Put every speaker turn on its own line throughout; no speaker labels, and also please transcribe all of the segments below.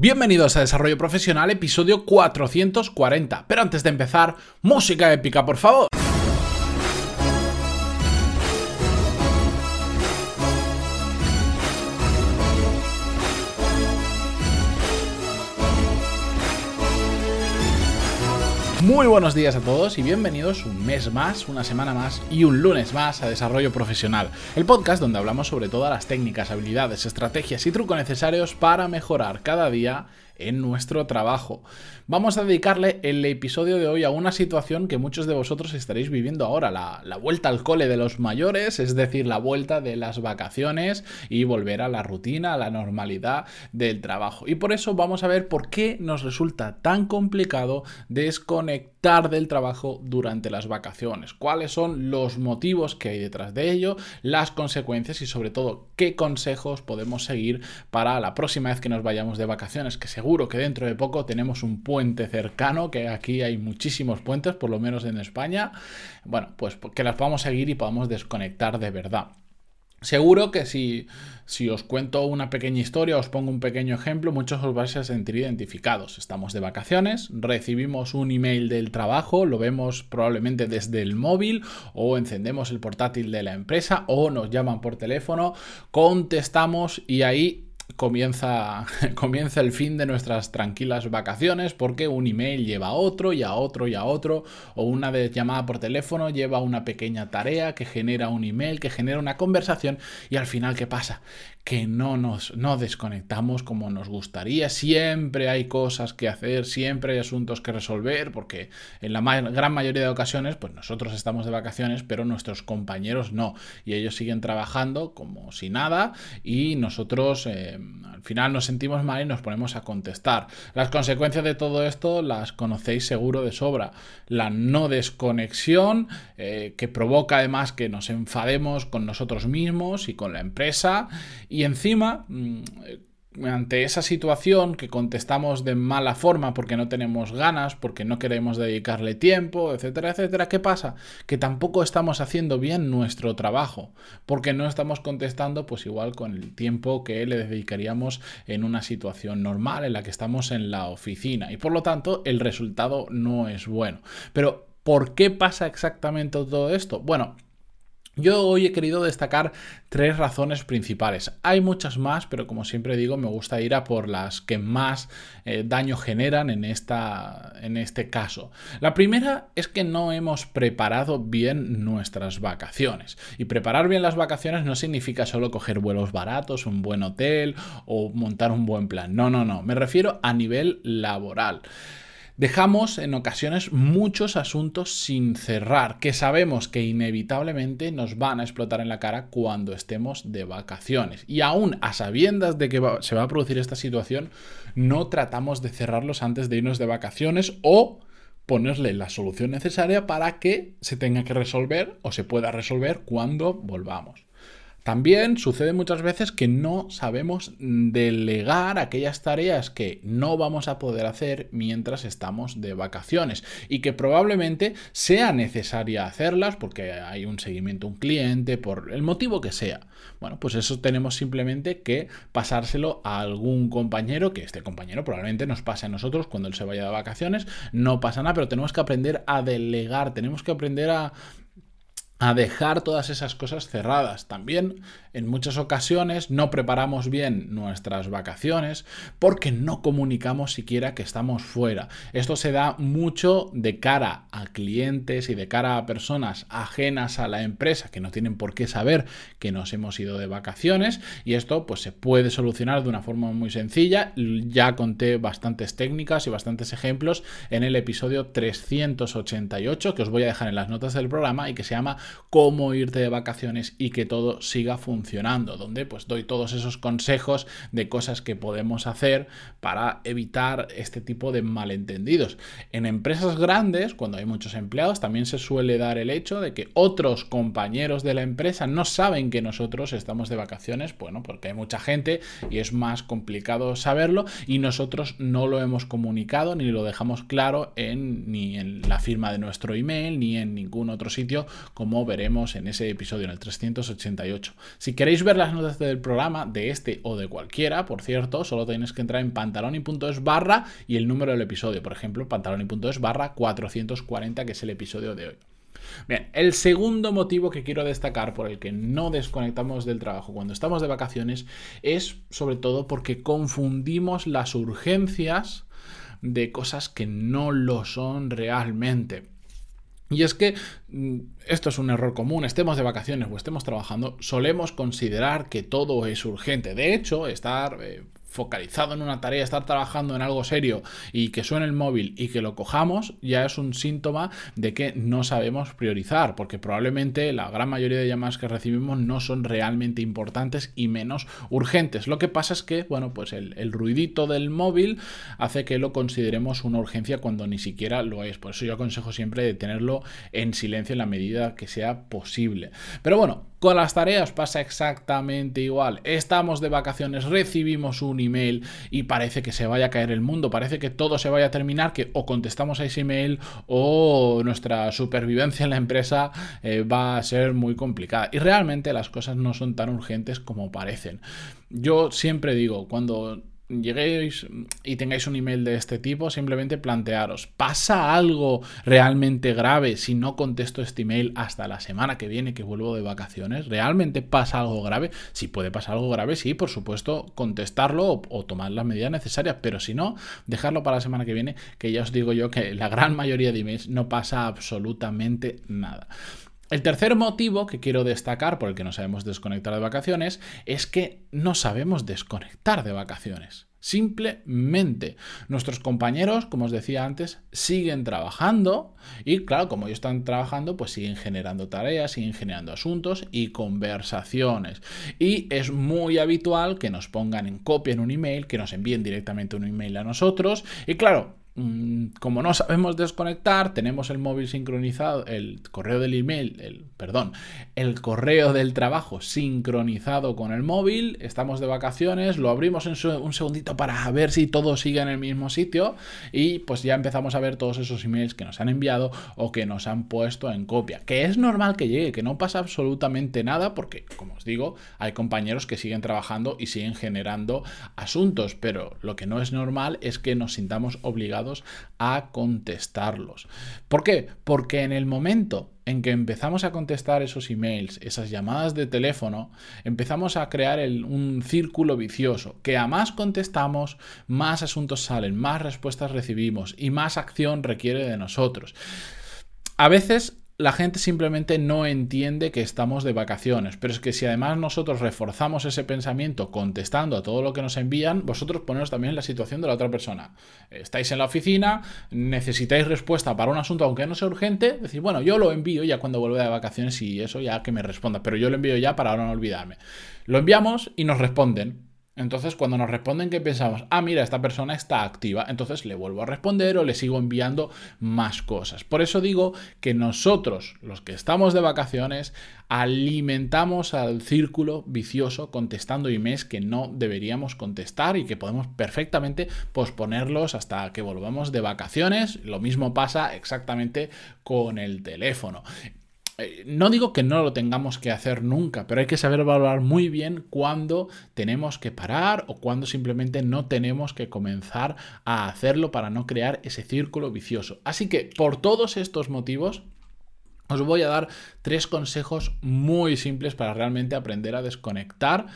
Bienvenidos a Desarrollo Profesional, episodio 440. Pero antes de empezar, música épica, por favor. Muy buenos días a todos y bienvenidos un mes más, una semana más y un lunes más a Desarrollo Profesional, el podcast donde hablamos sobre todas las técnicas, habilidades, estrategias y trucos necesarios para mejorar cada día en nuestro trabajo. Vamos a dedicarle el episodio de hoy a una situación que muchos de vosotros estaréis viviendo ahora, la, vuelta al cole de los mayores, es decir, la vuelta de las vacaciones y volver a la rutina, a la normalidad del trabajo. Y por eso vamos a ver por qué nos resulta tan complicado desconectar del trabajo durante las vacaciones, cuáles son los motivos que hay detrás de ello, las consecuencias y sobre todo qué consejos podemos seguir para la próxima vez que nos vayamos de vacaciones, que seguro que dentro de poco tenemos un puente cercano, que aquí hay muchísimos puentes, por lo menos en España. Bueno, pues que las podamos seguir y podamos desconectar de verdad. Seguro que si, si, os cuento una pequeña historia, os pongo un pequeño ejemplo, muchos os vais a sentir identificados. Estamos de vacaciones, recibimos un email del trabajo, lo vemos probablemente desde el móvil o encendemos el portátil de la empresa o nos llaman por teléfono, contestamos y ahí comienza, comienza el fin de nuestras tranquilas vacaciones porque un email lleva a otro y a otro y a otro o una llamada por teléfono lleva una pequeña tarea que genera un email, que genera una conversación y al final ¿qué pasa? Que no nos no desconectamos como nos gustaría. Siempre hay cosas que hacer, siempre hay asuntos que resolver, porque en la gran mayoría de ocasiones, pues nosotros estamos de vacaciones, pero nuestros compañeros no. Y ellos siguen trabajando como si nada y nosotros eh, al final nos sentimos mal y nos ponemos a contestar. Las consecuencias de todo esto las conocéis seguro de sobra. La no desconexión, eh, que provoca además que nos enfademos con nosotros mismos y con la empresa encima, mm, ante esa situación que contestamos de mala forma porque no tenemos ganas, porque no queremos dedicarle tiempo, etcétera, etcétera, ¿qué pasa? Que tampoco estamos haciendo bien nuestro trabajo, porque no estamos contestando pues igual con el tiempo que le dedicaríamos en una situación normal en la que estamos en la oficina y por lo tanto el resultado no es bueno. Pero ¿por qué pasa exactamente todo esto? Bueno, yo hoy he querido destacar tres razones principales. Hay muchas más, pero como siempre digo, me gusta ir a por las que más eh, daño generan en, esta, en este caso. La primera es que no hemos preparado bien nuestras vacaciones. Y preparar bien las vacaciones no significa solo coger vuelos baratos, un buen hotel o montar un buen plan. No, no, no. Me refiero a nivel laboral. Dejamos en ocasiones muchos asuntos sin cerrar, que sabemos que inevitablemente nos van a explotar en la cara cuando estemos de vacaciones. Y aún a sabiendas de que se va a producir esta situación, no tratamos de cerrarlos antes de irnos de vacaciones o ponerle la solución necesaria para que se tenga que resolver o se pueda resolver cuando volvamos. También sucede muchas veces que no sabemos delegar aquellas tareas que no vamos a poder hacer mientras estamos de vacaciones y que probablemente sea necesaria hacerlas porque hay un seguimiento un cliente, por el motivo que sea. Bueno, pues eso tenemos simplemente que pasárselo a algún compañero, que este compañero probablemente nos pase a nosotros cuando él se vaya de vacaciones, no pasa nada, pero tenemos que aprender a delegar, tenemos que aprender a a dejar todas esas cosas cerradas. También en muchas ocasiones no preparamos bien nuestras vacaciones porque no comunicamos siquiera que estamos fuera. Esto se da mucho de cara a clientes y de cara a personas ajenas a la empresa que no tienen por qué saber que nos hemos ido de vacaciones y esto pues se puede solucionar de una forma muy sencilla. Ya conté bastantes técnicas y bastantes ejemplos en el episodio 388 que os voy a dejar en las notas del programa y que se llama cómo irte de vacaciones y que todo siga funcionando, donde pues doy todos esos consejos de cosas que podemos hacer para evitar este tipo de malentendidos. En empresas grandes, cuando hay muchos empleados, también se suele dar el hecho de que otros compañeros de la empresa no saben que nosotros estamos de vacaciones, bueno, porque hay mucha gente y es más complicado saberlo y nosotros no lo hemos comunicado ni lo dejamos claro en ni en la firma de nuestro email ni en ningún otro sitio como veremos en ese episodio, en el 388. Si queréis ver las notas del programa, de este o de cualquiera, por cierto, solo tenéis que entrar en pantaloni.es barra y el número del episodio. Por ejemplo, pantaloni.es barra 440, que es el episodio de hoy. Bien, el segundo motivo que quiero destacar por el que no desconectamos del trabajo cuando estamos de vacaciones es sobre todo porque confundimos las urgencias de cosas que no lo son realmente. Y es que mm, esto es un error común, estemos de vacaciones o estemos trabajando, solemos considerar que todo es urgente. De hecho, estar eh, focalizado en una tarea, estar trabajando en algo serio y que suene el móvil y que lo cojamos, ya es un síntoma de que no sabemos priorizar, porque probablemente la gran mayoría de llamadas que recibimos no son realmente importantes y menos urgentes. Lo que pasa es que, bueno, pues el, ruidito del móvil hace que lo consideremos una urgencia cuando ni siquiera lo es. Por eso yo aconsejo siempre de tenerlo en silencio en la medida que sea posible. Pero bueno, con las tareas pasa exactamente igual. Estamos de vacaciones, recibimos un email y parece que se vaya a caer el mundo, parece que todo se vaya a terminar, que o contestamos a ese email o nuestra supervivencia en la empresa eh, va a ser muy complicada. Y realmente las cosas no son tan urgentes como parecen. Yo siempre digo, cuando lleguéis y tengáis un email de este tipo, simplemente plantearos, ¿pasa algo realmente grave si no contesto este email hasta la semana que viene que vuelvo de vacaciones? ¿Realmente pasa algo grave? Si puede pasar algo grave, sí, por supuesto, contestarlo o, tomar las medidas necesarias, pero si no, dejarlo para la semana que viene, que ya os digo yo que la gran mayoría de emails no pasa absolutamente nada. El tercer motivo que quiero destacar por el que no sabemos desconectar de vacaciones es que no sabemos desconectar de vacaciones. Simplemente nuestros compañeros, como os decía antes, siguen trabajando y claro, como ellos están trabajando, pues siguen generando tareas, siguen generando asuntos y conversaciones. Y es muy habitual que nos pongan en copia en un email, que nos envíen directamente un email a nosotros. Y claro, Mm, como no sabemos desconectar, tenemos el móvil sincronizado, el correo del email, el, perdón, el correo del trabajo sincronizado con el móvil, estamos de vacaciones, lo abrimos en un segundito para ver si todo sigue en el mismo sitio y pues ya empezamos a ver todos esos emails que nos han enviado o que nos han puesto en copia, que es normal que llegue, que no pasa absolutamente nada porque, como os digo, hay compañeros que siguen trabajando y siguen generando asuntos, pero lo que no es normal es que nos sintamos obligados a contestarlos. ¿Por qué? Porque en el momento en que empezamos a contestar esos emails, esas llamadas de teléfono, empezamos a crear un círculo vicioso, que a más contestamos, más asuntos salen, más respuestas recibimos y más acción requiere de nosotros. A veces la gente simplemente no entiende que estamos de vacaciones, pero es que si además nosotros reforzamos ese pensamiento contestando a todo lo que nos envían, vosotros poneros también en la situación de la otra persona. Estáis en la oficina, necesitáis respuesta para un asunto aunque no sea urgente, decir, bueno, yo lo envío ya cuando vuelva de vacaciones y eso ya que me responda, pero yo lo envío ya para no olvidarme. Lo enviamos y nos responden. Entonces, cuando nos responden, ¿qué pensamos? Ah, mira, esta persona está activa. Entonces le vuelvo a responder o le sigo enviando más cosas. Por eso digo que nosotros, los que estamos de vacaciones, alimentamos al círculo vicioso contestando emails que no deberíamos contestar y que podemos perfectamente posponerlos hasta que volvamos de vacaciones. Lo mismo pasa exactamente con el teléfono. Eh, no digo que no lo tengamos que hacer nunca, pero hay que saber valorar muy bien cuándo tenemos que parar o cuándo simplemente no tenemos que comenzar a hacerlo para no crear ese círculo vicioso. Así que por todos estos motivos, os voy a dar tres consejos muy simples para realmente aprender a desconectar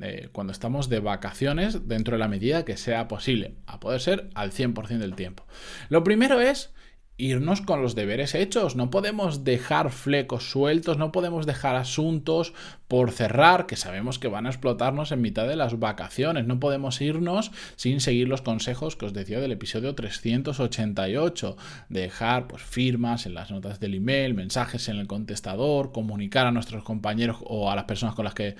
eh, cuando estamos de vacaciones dentro de la medida que sea posible, a poder ser al 100% del tiempo. Lo primero es irnos con los deberes hechos. No podemos dejar flecos sueltos, no podemos dejar asuntos por cerrar que sabemos que van a explotarnos en mitad de las vacaciones. No podemos irnos sin seguir los consejos que os decía del episodio 388. Dejar pues, firmas en las notas del email, mensajes en el contestador, comunicar a nuestros compañeros o a las personas con las que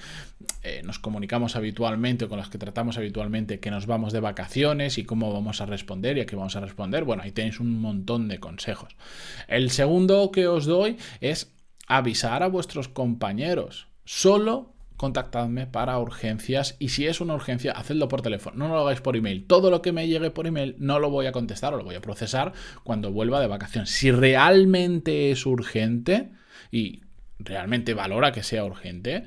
eh, nos comunicamos habitualmente o con las que tratamos habitualmente que nos vamos de vacaciones y cómo vamos a responder y a qué vamos a responder. Bueno, ahí tenéis un montón de consejos. El segundo que os doy es avisar a vuestros compañeros. Solo contactadme para urgencias y si es una urgencia, hacedlo por teléfono, no lo hagáis por email. Todo lo que me llegue por email no lo voy a contestar o lo voy a procesar cuando vuelva de vacaciones. Si realmente es urgente y realmente valora que sea urgente,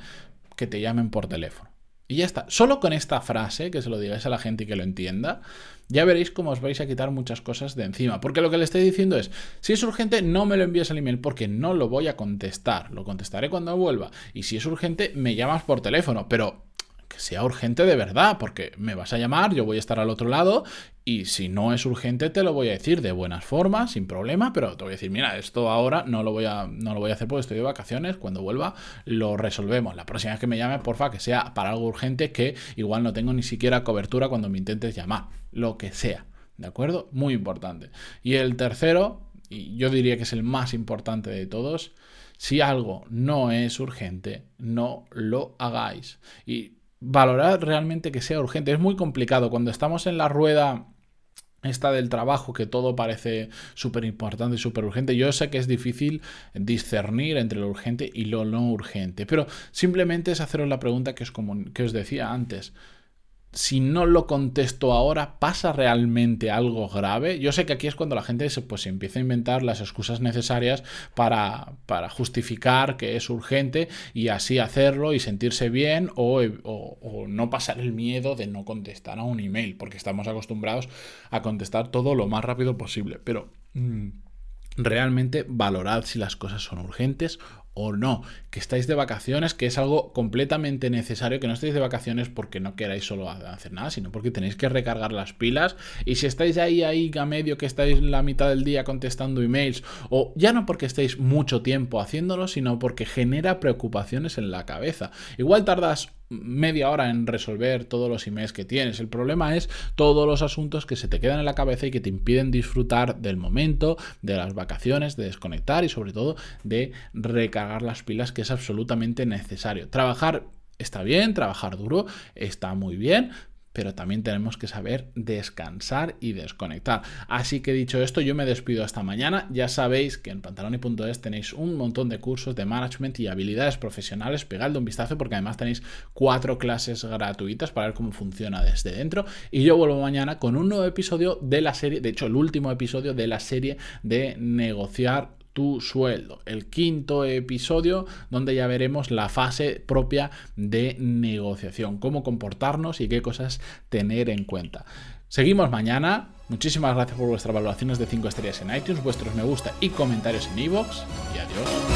que te llamen por teléfono. Y ya está. Solo con esta frase, que se lo digáis a la gente y que lo entienda, ya veréis cómo os vais a quitar muchas cosas de encima. Porque lo que le estoy diciendo es, si es urgente, no me lo envíes al email porque no lo voy a contestar. Lo contestaré cuando vuelva. Y si es urgente, me llamas por teléfono. Pero que sea urgente de verdad, porque me vas a llamar, yo voy a estar al otro lado y si no es urgente te lo voy a decir de buenas formas, sin problema, pero te voy a decir, mira, esto ahora no lo voy a, no lo voy a hacer porque estoy de vacaciones, cuando vuelva lo resolvemos. La próxima vez que me llame, porfa, que sea para algo urgente que igual no tengo ni siquiera cobertura cuando me intentes llamar, lo que sea, ¿de acuerdo? Muy importante. Y el tercero, y yo diría que es el más importante de todos, si algo no es urgente, no lo hagáis. Y valorar realmente que sea urgente. Es muy complicado cuando estamos en la rueda esta del trabajo, que todo parece súper importante y súper urgente. Yo sé que es difícil discernir entre lo urgente y lo no urgente, pero simplemente es haceros la pregunta que os, que os decía antes si no lo contesto ahora, ¿pasa realmente algo grave? Yo sé que aquí es cuando la gente se, pues, empieza a inventar las excusas necesarias para, para, justificar que es urgente y así hacerlo y sentirse bien o, no pasar el miedo de no contestar a un email, porque estamos acostumbrados a contestar todo lo más rápido posible. Pero... Mm, realmente valorad si las cosas son urgentes o no, que estáis de vacaciones, que es algo completamente necesario, que no estéis de vacaciones porque no queráis solo hacer nada, sino porque tenéis que recargar las pilas. Y si estáis ahí, ahí a medio que estáis la mitad del día contestando emails, o ya no porque estéis mucho tiempo haciéndolo, sino porque genera preocupaciones en la cabeza. Igual tardas media hora en resolver todos los emails que tienes. El problema es todos los asuntos que se te quedan en la cabeza y que te impiden disfrutar del momento, de las vacaciones, de desconectar y sobre todo de recargar las pilas, que es absolutamente necesario. Trabajar está bien, trabajar duro está muy bien, pero también tenemos que saber descansar y desconectar. Así que dicho esto, yo me despido hasta mañana. Ya sabéis que en pantaloni.es tenéis un montón de cursos de management y habilidades profesionales. Pegadle un vistazo porque además tenéis cuatro clases gratuitas para ver cómo funciona desde dentro. Y yo vuelvo mañana con un nuevo episodio de la serie, de hecho el último episodio de la serie de negociar tu sueldo. El quinto episodio donde ya veremos la fase propia de negociación, cómo comportarnos y qué cosas tener en cuenta. Seguimos mañana. Muchísimas gracias por vuestras valoraciones de 5 estrellas en iTunes, vuestros me gusta y comentarios en iVoox. Y adiós.